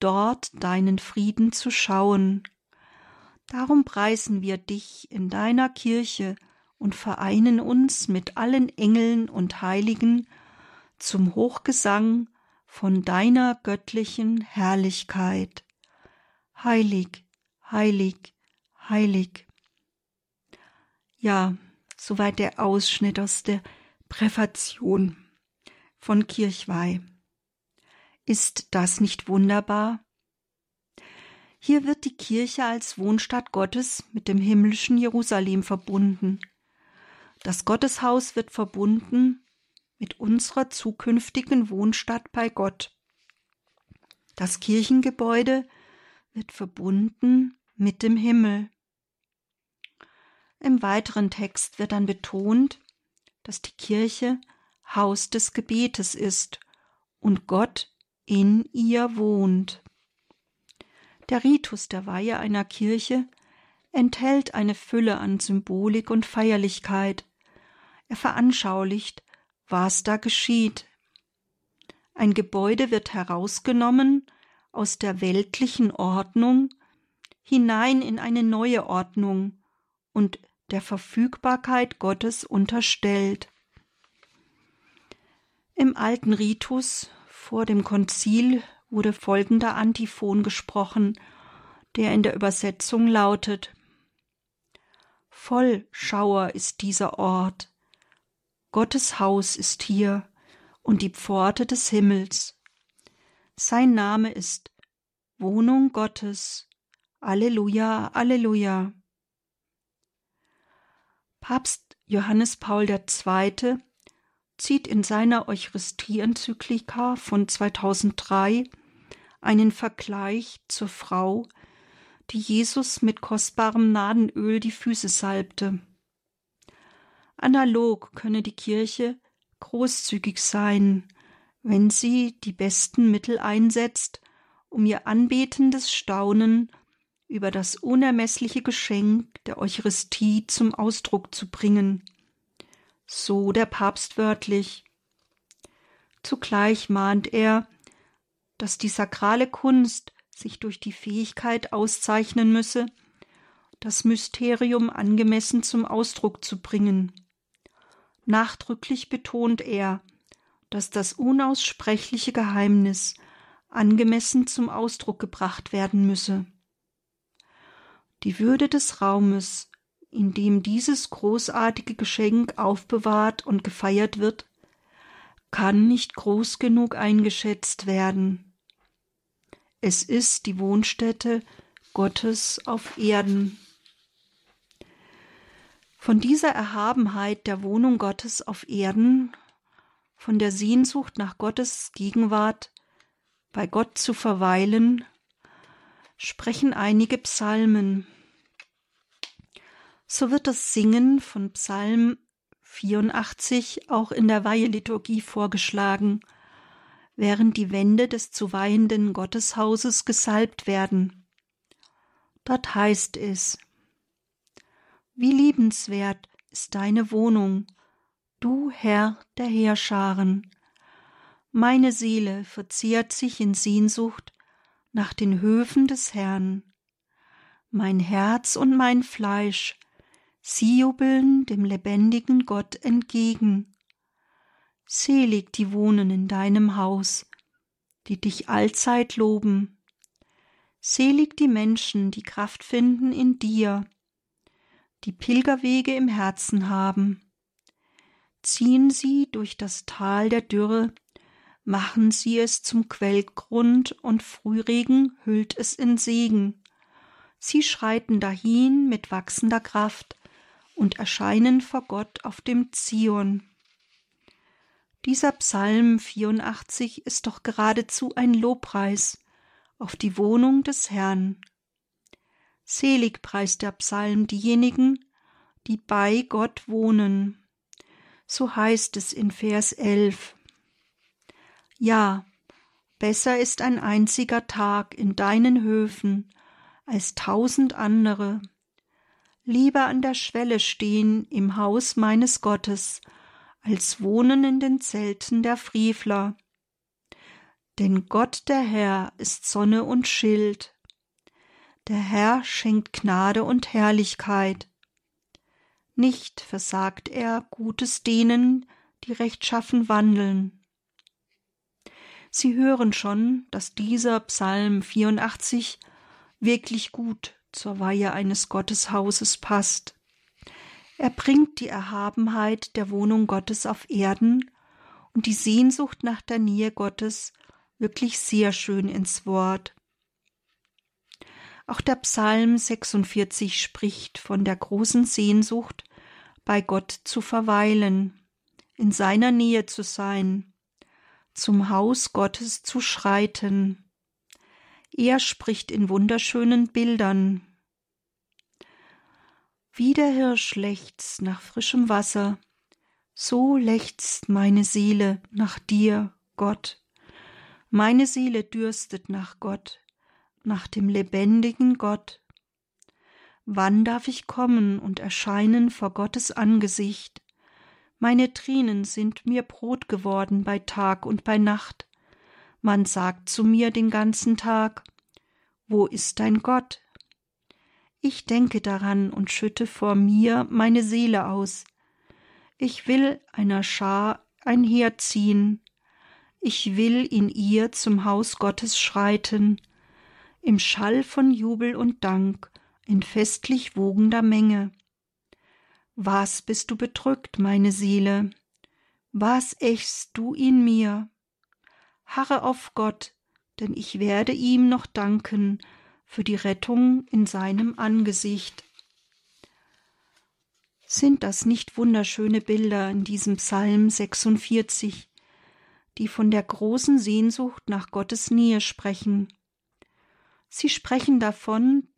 dort deinen Frieden zu schauen. Darum preisen wir dich in deiner Kirche und vereinen uns mit allen Engeln und Heiligen zum Hochgesang von deiner göttlichen Herrlichkeit. Heilig, heilig, heilig. Ja, Soweit der Ausschnitt aus der Präfation von Kirchweih. Ist das nicht wunderbar? Hier wird die Kirche als Wohnstatt Gottes mit dem himmlischen Jerusalem verbunden. Das Gotteshaus wird verbunden mit unserer zukünftigen Wohnstatt bei Gott. Das Kirchengebäude wird verbunden mit dem Himmel. Im weiteren Text wird dann betont, dass die Kirche Haus des Gebetes ist und Gott in ihr wohnt. Der Ritus der Weihe einer Kirche enthält eine Fülle an Symbolik und Feierlichkeit. Er veranschaulicht, was da geschieht. Ein Gebäude wird herausgenommen aus der weltlichen Ordnung hinein in eine neue Ordnung und der Verfügbarkeit Gottes unterstellt. Im alten Ritus vor dem Konzil wurde folgender Antiphon gesprochen, der in der Übersetzung lautet Voll Schauer ist dieser Ort, Gottes Haus ist hier und die Pforte des Himmels. Sein Name ist Wohnung Gottes. Alleluja, Alleluja. Papst Johannes Paul II. zieht in seiner Eucharistie-Enzyklika von 2003 einen Vergleich zur Frau, die Jesus mit kostbarem Nadenöl die Füße salbte. Analog könne die Kirche großzügig sein, wenn sie die besten Mittel einsetzt, um ihr anbetendes Staunen über das unermessliche Geschenk der Eucharistie zum Ausdruck zu bringen. So der Papst wörtlich. Zugleich mahnt er, dass die sakrale Kunst sich durch die Fähigkeit auszeichnen müsse, das Mysterium angemessen zum Ausdruck zu bringen. Nachdrücklich betont er, dass das unaussprechliche Geheimnis angemessen zum Ausdruck gebracht werden müsse. Die Würde des Raumes, in dem dieses großartige Geschenk aufbewahrt und gefeiert wird, kann nicht groß genug eingeschätzt werden. Es ist die Wohnstätte Gottes auf Erden. Von dieser Erhabenheit der Wohnung Gottes auf Erden, von der Sehnsucht nach Gottes Gegenwart, bei Gott zu verweilen, sprechen einige Psalmen. So wird das Singen von Psalm 84 auch in der Weiheliturgie vorgeschlagen, während die Wände des zu weihenden Gotteshauses gesalbt werden. Dort heißt es Wie liebenswert ist deine Wohnung, du Herr der Heerscharen. Meine Seele verzehrt sich in Sehnsucht nach den Höfen des Herrn. Mein Herz und mein Fleisch, sie jubeln dem lebendigen Gott entgegen. Selig die wohnen in deinem Haus, die dich allzeit loben. Selig die Menschen, die Kraft finden in dir, die Pilgerwege im Herzen haben. Ziehen sie durch das Tal der Dürre, machen sie es zum Quellgrund und Frühregen hüllt es in Segen. Sie schreiten dahin mit wachsender Kraft und erscheinen vor Gott auf dem Zion. Dieser Psalm 84 ist doch geradezu ein Lobpreis auf die Wohnung des Herrn. Selig preist der Psalm diejenigen, die bei Gott wohnen. So heißt es in Vers 11. Ja, besser ist ein einziger Tag in deinen Höfen als tausend andere. Lieber an der Schwelle stehen im Haus meines Gottes, als wohnen in den Zelten der Frevler. Denn Gott der Herr ist Sonne und Schild. Der Herr schenkt Gnade und Herrlichkeit. Nicht versagt er Gutes denen, die rechtschaffen wandeln. Sie hören schon, dass dieser Psalm 84 wirklich gut zur Weihe eines Gotteshauses passt. Er bringt die Erhabenheit der Wohnung Gottes auf Erden und die Sehnsucht nach der Nähe Gottes wirklich sehr schön ins Wort. Auch der Psalm 46 spricht von der großen Sehnsucht, bei Gott zu verweilen, in seiner Nähe zu sein zum Haus Gottes zu schreiten. Er spricht in wunderschönen Bildern. Wie der Hirsch lechzt nach frischem Wasser, so lechzt meine Seele nach dir, Gott. Meine Seele dürstet nach Gott, nach dem lebendigen Gott. Wann darf ich kommen und erscheinen vor Gottes Angesicht? Meine Tränen sind mir Brot geworden bei Tag und bei Nacht. Man sagt zu mir den ganzen Tag, Wo ist dein Gott? Ich denke daran und schütte vor mir meine Seele aus. Ich will einer Schar einherziehen. Ich will in ihr zum Haus Gottes schreiten, im Schall von Jubel und Dank, in festlich wogender Menge. Was bist du bedrückt, meine Seele? Was ächst du in mir? Harre auf Gott, denn ich werde ihm noch danken für die Rettung in seinem Angesicht. Sind das nicht wunderschöne Bilder in diesem Psalm 46, die von der großen Sehnsucht nach Gottes Nähe sprechen? Sie sprechen davon,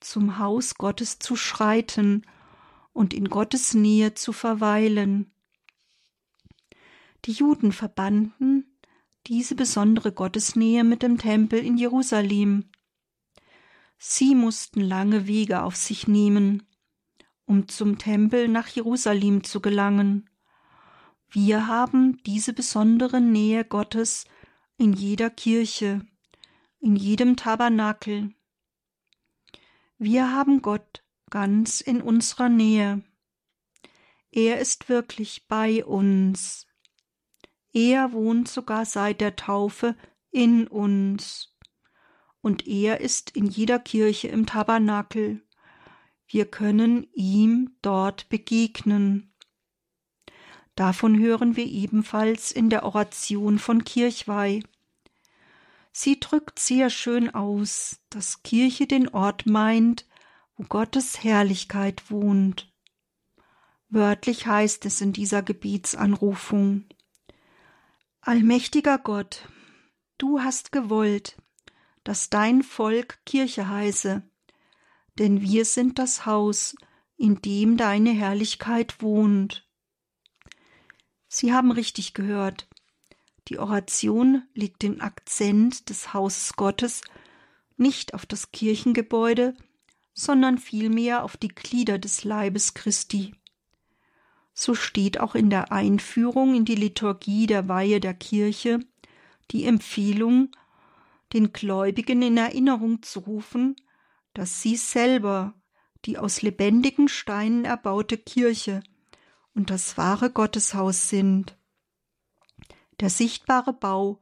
zum Haus Gottes zu schreiten und in Gottes Nähe zu verweilen. Die Juden verbanden diese besondere Gottesnähe mit dem Tempel in Jerusalem. Sie mussten lange Wege auf sich nehmen, um zum Tempel nach Jerusalem zu gelangen. Wir haben diese besondere Nähe Gottes in jeder Kirche, in jedem Tabernakel. Wir haben Gott ganz in unserer Nähe. Er ist wirklich bei uns. Er wohnt sogar seit der Taufe in uns. Und er ist in jeder Kirche im Tabernakel. Wir können ihm dort begegnen. Davon hören wir ebenfalls in der Oration von Kirchweih. Sie drückt sehr schön aus, dass Kirche den Ort meint, wo Gottes Herrlichkeit wohnt. Wörtlich heißt es in dieser Gebetsanrufung Allmächtiger Gott, du hast gewollt, dass dein Volk Kirche heiße, denn wir sind das Haus, in dem deine Herrlichkeit wohnt. Sie haben richtig gehört. Die Oration legt den Akzent des Hauses Gottes nicht auf das Kirchengebäude, sondern vielmehr auf die Glieder des Leibes Christi. So steht auch in der Einführung in die Liturgie der Weihe der Kirche die Empfehlung, den Gläubigen in Erinnerung zu rufen, dass sie selber die aus lebendigen Steinen erbaute Kirche und das wahre Gotteshaus sind. Der sichtbare Bau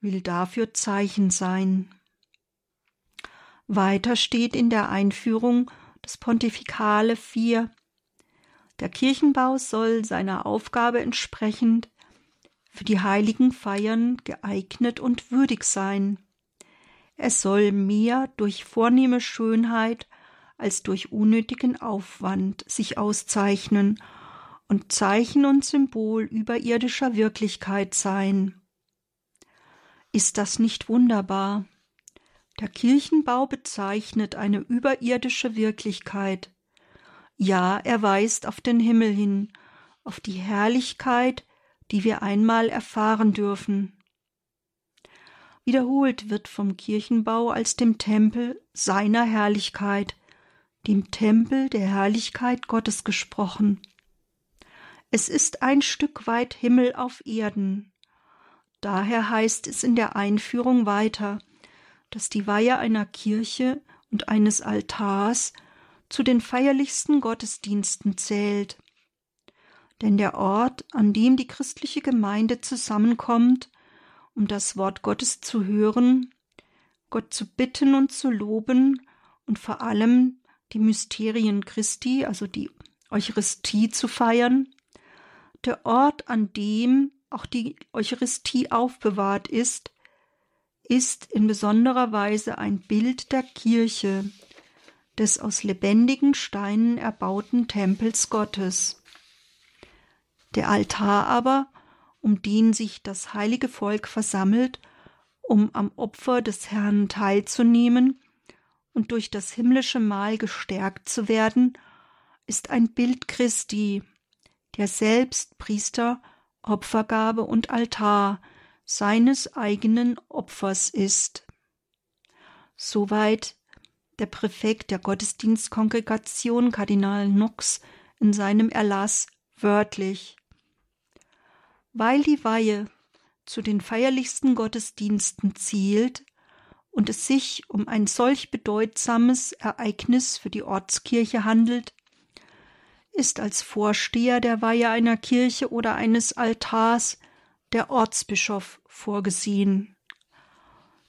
will dafür Zeichen sein. Weiter steht in der Einführung das Pontifikale 4. Der Kirchenbau soll seiner Aufgabe entsprechend für die heiligen Feiern geeignet und würdig sein. Es soll mehr durch vornehme Schönheit als durch unnötigen Aufwand sich auszeichnen und Zeichen und Symbol überirdischer Wirklichkeit sein. Ist das nicht wunderbar? Der Kirchenbau bezeichnet eine überirdische Wirklichkeit. Ja, er weist auf den Himmel hin, auf die Herrlichkeit, die wir einmal erfahren dürfen. Wiederholt wird vom Kirchenbau als dem Tempel seiner Herrlichkeit, dem Tempel der Herrlichkeit Gottes gesprochen. Es ist ein Stück weit Himmel auf Erden. Daher heißt es in der Einführung weiter, dass die Weihe einer Kirche und eines Altars zu den feierlichsten Gottesdiensten zählt. Denn der Ort, an dem die christliche Gemeinde zusammenkommt, um das Wort Gottes zu hören, Gott zu bitten und zu loben und vor allem die Mysterien Christi, also die Eucharistie zu feiern, der Ort, an dem auch die Eucharistie aufbewahrt ist, ist in besonderer Weise ein Bild der Kirche, des aus lebendigen Steinen erbauten Tempels Gottes. Der Altar aber, um den sich das heilige Volk versammelt, um am Opfer des Herrn teilzunehmen und durch das himmlische Mahl gestärkt zu werden, ist ein Bild Christi, der selbst Priester, Opfergabe und Altar seines eigenen Opfers ist. Soweit der Präfekt der Gottesdienstkongregation Kardinal Knox in seinem Erlass wörtlich. Weil die Weihe zu den feierlichsten Gottesdiensten zielt und es sich um ein solch bedeutsames Ereignis für die Ortskirche handelt, ist als Vorsteher der Weihe einer Kirche oder eines Altars der Ortsbischof vorgesehen.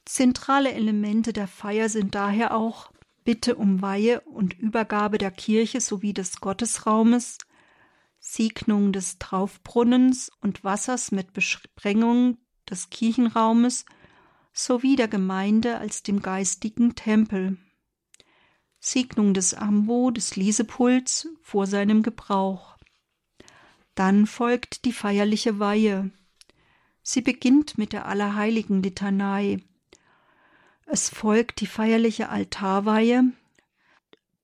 Zentrale Elemente der Feier sind daher auch Bitte um Weihe und Übergabe der Kirche sowie des Gottesraumes, Segnung des Traufbrunnens und Wassers mit Besprengung des Kirchenraumes sowie der Gemeinde als dem geistigen Tempel. Segnung des Ambo, des Lesepults vor seinem Gebrauch. Dann folgt die feierliche Weihe. Sie beginnt mit der Allerheiligen Litanei. Es folgt die feierliche Altarweihe.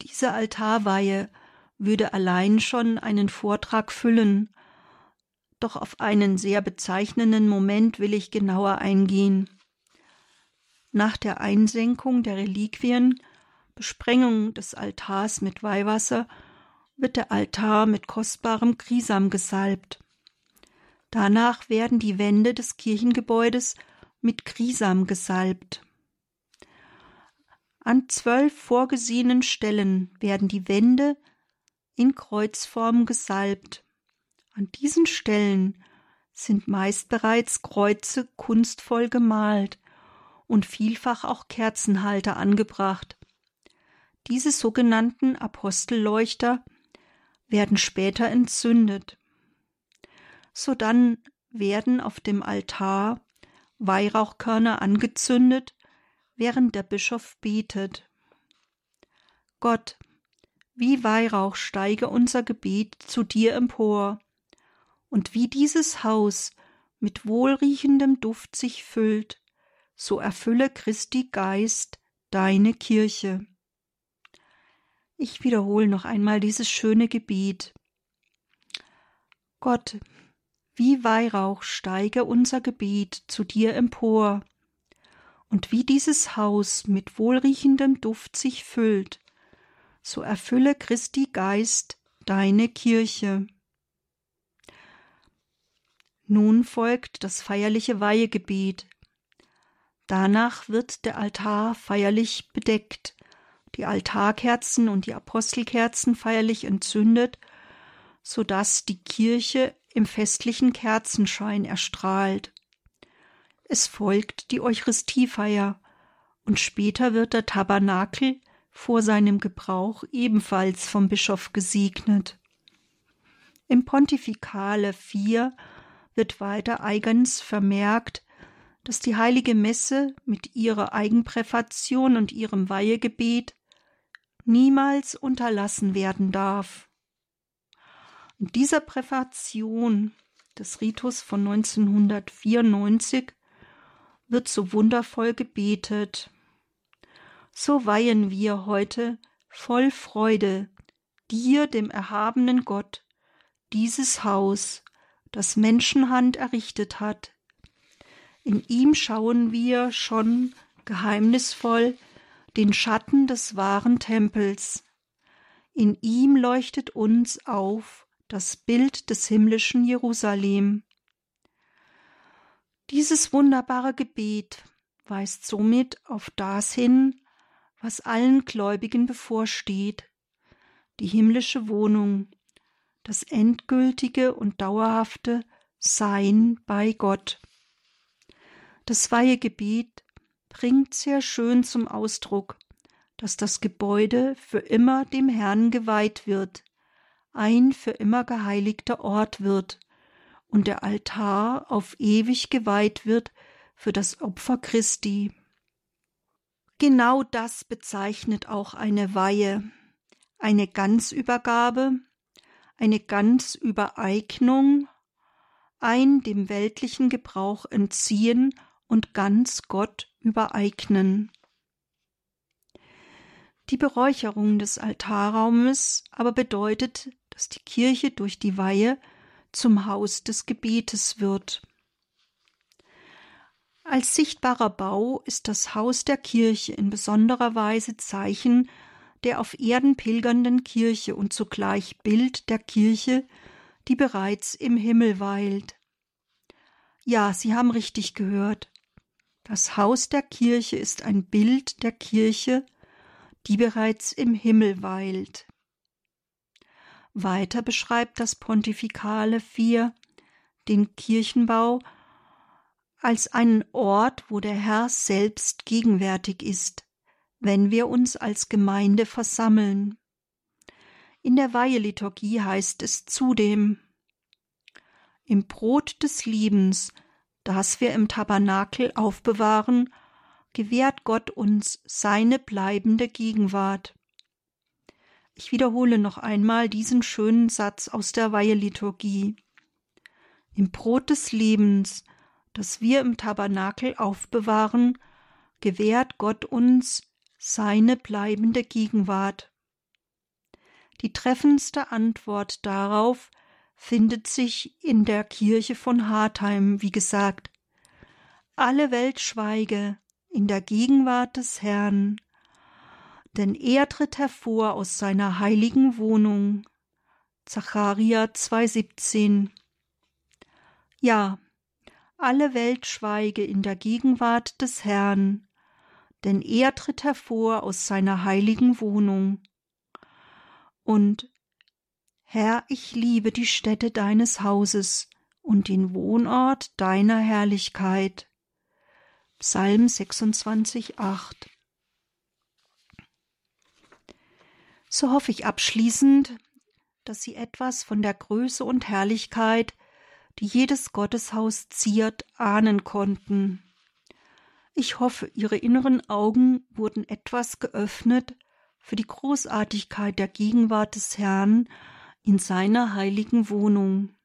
Diese Altarweihe würde allein schon einen Vortrag füllen, doch auf einen sehr bezeichnenden Moment will ich genauer eingehen. Nach der Einsenkung der Reliquien, Besprengung des Altars mit Weihwasser, wird der Altar mit kostbarem Krisam gesalbt. Danach werden die Wände des Kirchengebäudes mit Krisam gesalbt. An zwölf vorgesehenen Stellen werden die Wände in Kreuzform gesalbt. An diesen Stellen sind meist bereits Kreuze kunstvoll gemalt und vielfach auch Kerzenhalter angebracht. Diese sogenannten Apostelleuchter werden später entzündet sodann werden auf dem Altar Weihrauchkörner angezündet, während der Bischof betet. Gott, wie Weihrauch steige unser Gebet zu dir empor, und wie dieses Haus mit wohlriechendem Duft sich füllt, so erfülle Christi Geist deine Kirche. Ich wiederhole noch einmal dieses schöne Gebet. Gott, wie Weihrauch steige unser Gebet zu dir empor, und wie dieses Haus mit wohlriechendem Duft sich füllt, so erfülle Christi Geist deine Kirche. Nun folgt das feierliche Weihegebet. Danach wird der Altar feierlich bedeckt, die Altarkerzen und die Apostelkerzen feierlich entzündet, so dass die Kirche im festlichen Kerzenschein erstrahlt. Es folgt die Eucharistiefeier und später wird der Tabernakel vor seinem Gebrauch ebenfalls vom Bischof gesegnet. Im Pontifikale 4 wird weiter eigens vermerkt, dass die heilige Messe mit ihrer Eigenpräfation und ihrem Weihegebet niemals unterlassen werden darf. In dieser Präfation des Ritus von 1994 wird so wundervoll gebetet. So weihen wir heute voll Freude dir, dem erhabenen Gott, dieses Haus, das Menschenhand errichtet hat. In ihm schauen wir schon geheimnisvoll den Schatten des wahren Tempels. In ihm leuchtet uns auf das Bild des himmlischen Jerusalem. Dieses wunderbare Gebet weist somit auf das hin, was allen Gläubigen bevorsteht, die himmlische Wohnung, das endgültige und dauerhafte Sein bei Gott. Das Weihegebet bringt sehr schön zum Ausdruck, dass das Gebäude für immer dem Herrn geweiht wird, ein für immer geheiligter Ort wird und der Altar auf ewig geweiht wird für das Opfer Christi. Genau das bezeichnet auch eine Weihe, eine Ganzübergabe, eine Ganzübereignung, ein dem weltlichen Gebrauch entziehen und ganz Gott übereignen. Die Beräucherung des Altarraumes aber bedeutet dass die Kirche durch die Weihe zum Haus des Gebetes wird. Als sichtbarer Bau ist das Haus der Kirche in besonderer Weise Zeichen der auf Erden pilgernden Kirche und zugleich Bild der Kirche, die bereits im Himmel weilt. Ja, Sie haben richtig gehört. Das Haus der Kirche ist ein Bild der Kirche, die bereits im Himmel weilt. Weiter beschreibt das Pontifikale 4 den Kirchenbau als einen Ort, wo der Herr selbst gegenwärtig ist, wenn wir uns als Gemeinde versammeln. In der Weiheliturgie heißt es zudem Im Brot des Liebens, das wir im Tabernakel aufbewahren, gewährt Gott uns seine bleibende Gegenwart. Ich wiederhole noch einmal diesen schönen Satz aus der Weiheliturgie. Im Brot des Lebens, das wir im Tabernakel aufbewahren, gewährt Gott uns seine bleibende Gegenwart. Die treffendste Antwort darauf findet sich in der Kirche von Hartheim, wie gesagt. Alle Welt schweige in der Gegenwart des Herrn, denn er tritt hervor aus seiner heiligen Wohnung. Zacharia 2,17 Ja, alle Welt schweige in der Gegenwart des Herrn, denn er tritt hervor aus seiner heiligen Wohnung. Und Herr, ich liebe die Stätte deines Hauses und den Wohnort deiner Herrlichkeit. Psalm 26, 8. So hoffe ich abschließend, dass Sie etwas von der Größe und Herrlichkeit, die jedes Gotteshaus ziert, ahnen konnten. Ich hoffe, Ihre inneren Augen wurden etwas geöffnet für die Großartigkeit der Gegenwart des Herrn in seiner heiligen Wohnung.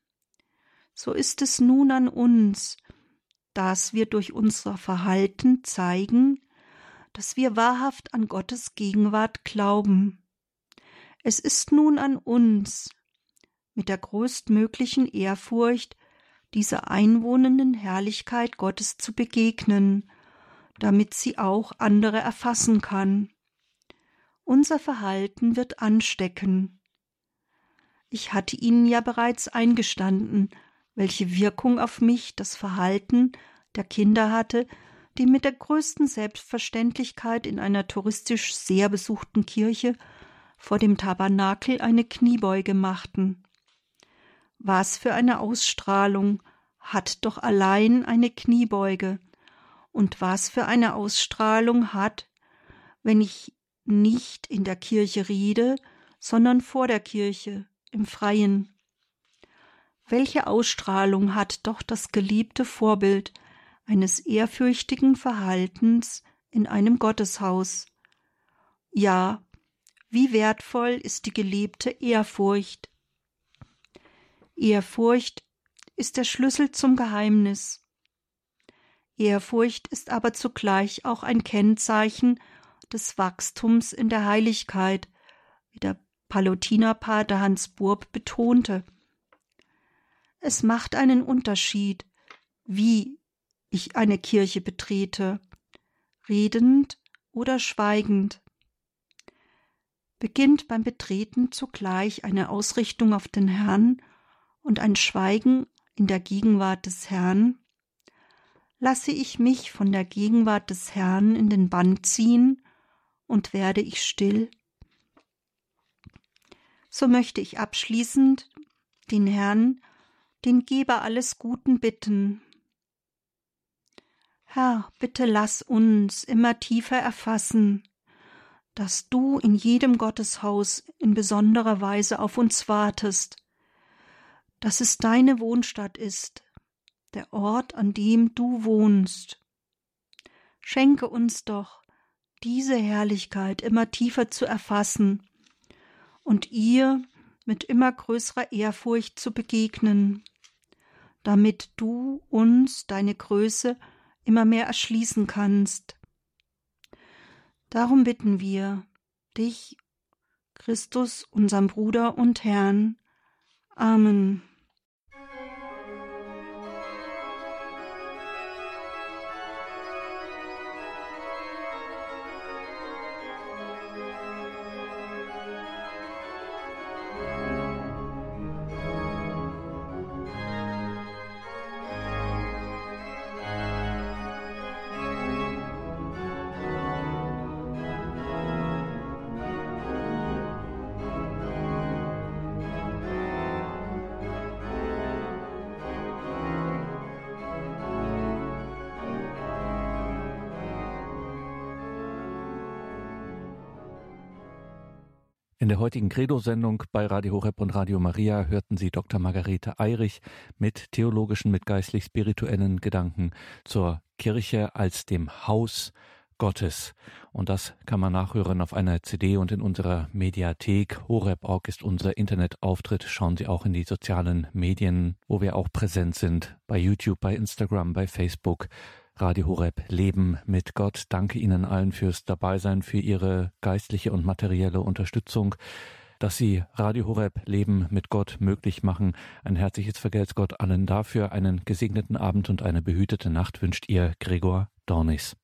So ist es nun an uns, dass wir durch unser Verhalten zeigen, dass wir wahrhaft an Gottes Gegenwart glauben. Es ist nun an uns, mit der größtmöglichen Ehrfurcht dieser einwohnenden Herrlichkeit Gottes zu begegnen damit sie auch andere erfassen kann. Unser Verhalten wird anstecken. Ich hatte Ihnen ja bereits eingestanden, welche Wirkung auf mich das Verhalten der Kinder hatte, die mit der größten Selbstverständlichkeit in einer touristisch sehr besuchten Kirche vor dem Tabernakel eine Kniebeuge machten. Was für eine Ausstrahlung hat doch allein eine Kniebeuge, und was für eine Ausstrahlung hat, wenn ich nicht in der Kirche rede, sondern vor der Kirche, im Freien. Welche Ausstrahlung hat doch das geliebte Vorbild eines ehrfürchtigen Verhaltens in einem Gotteshaus? Ja, wie wertvoll ist die gelebte Ehrfurcht. Ehrfurcht ist der Schlüssel zum Geheimnis. Ehrfurcht ist aber zugleich auch ein Kennzeichen des Wachstums in der Heiligkeit, wie der Palutinerpater Hans Burb betonte. Es macht einen Unterschied, wie ich eine Kirche betrete, redend oder schweigend. Beginnt beim Betreten zugleich eine Ausrichtung auf den Herrn und ein Schweigen in der Gegenwart des Herrn, lasse ich mich von der Gegenwart des Herrn in den Bann ziehen und werde ich still? So möchte ich abschließend den Herrn, den Geber alles Guten, bitten. Herr, bitte lass uns immer tiefer erfassen, dass du in jedem Gotteshaus in besonderer Weise auf uns wartest, dass es deine Wohnstatt ist, der Ort, an dem du wohnst. Schenke uns doch diese Herrlichkeit immer tiefer zu erfassen und ihr mit immer größerer Ehrfurcht zu begegnen, damit du uns deine Größe immer mehr erschließen kannst. Darum bitten wir dich, Christus, unserem Bruder und Herrn. Amen. In der heutigen Credo-Sendung bei Radio Horeb und Radio Maria hörten Sie Dr. Margarete Eirich mit theologischen, mit geistlich-spirituellen Gedanken zur Kirche als dem Haus Gottes. Und das kann man nachhören auf einer CD und in unserer Mediathek. Horeb.org ist unser Internetauftritt. Schauen Sie auch in die sozialen Medien, wo wir auch präsent sind. Bei YouTube, bei Instagram, bei Facebook. Radio Horeb Leben mit Gott. Danke Ihnen allen fürs Dabeisein, für Ihre geistliche und materielle Unterstützung, dass Sie Radio Horeb Leben mit Gott möglich machen. Ein herzliches Vergelt's Gott allen dafür. Einen gesegneten Abend und eine behütete Nacht wünscht Ihr Gregor Dornis.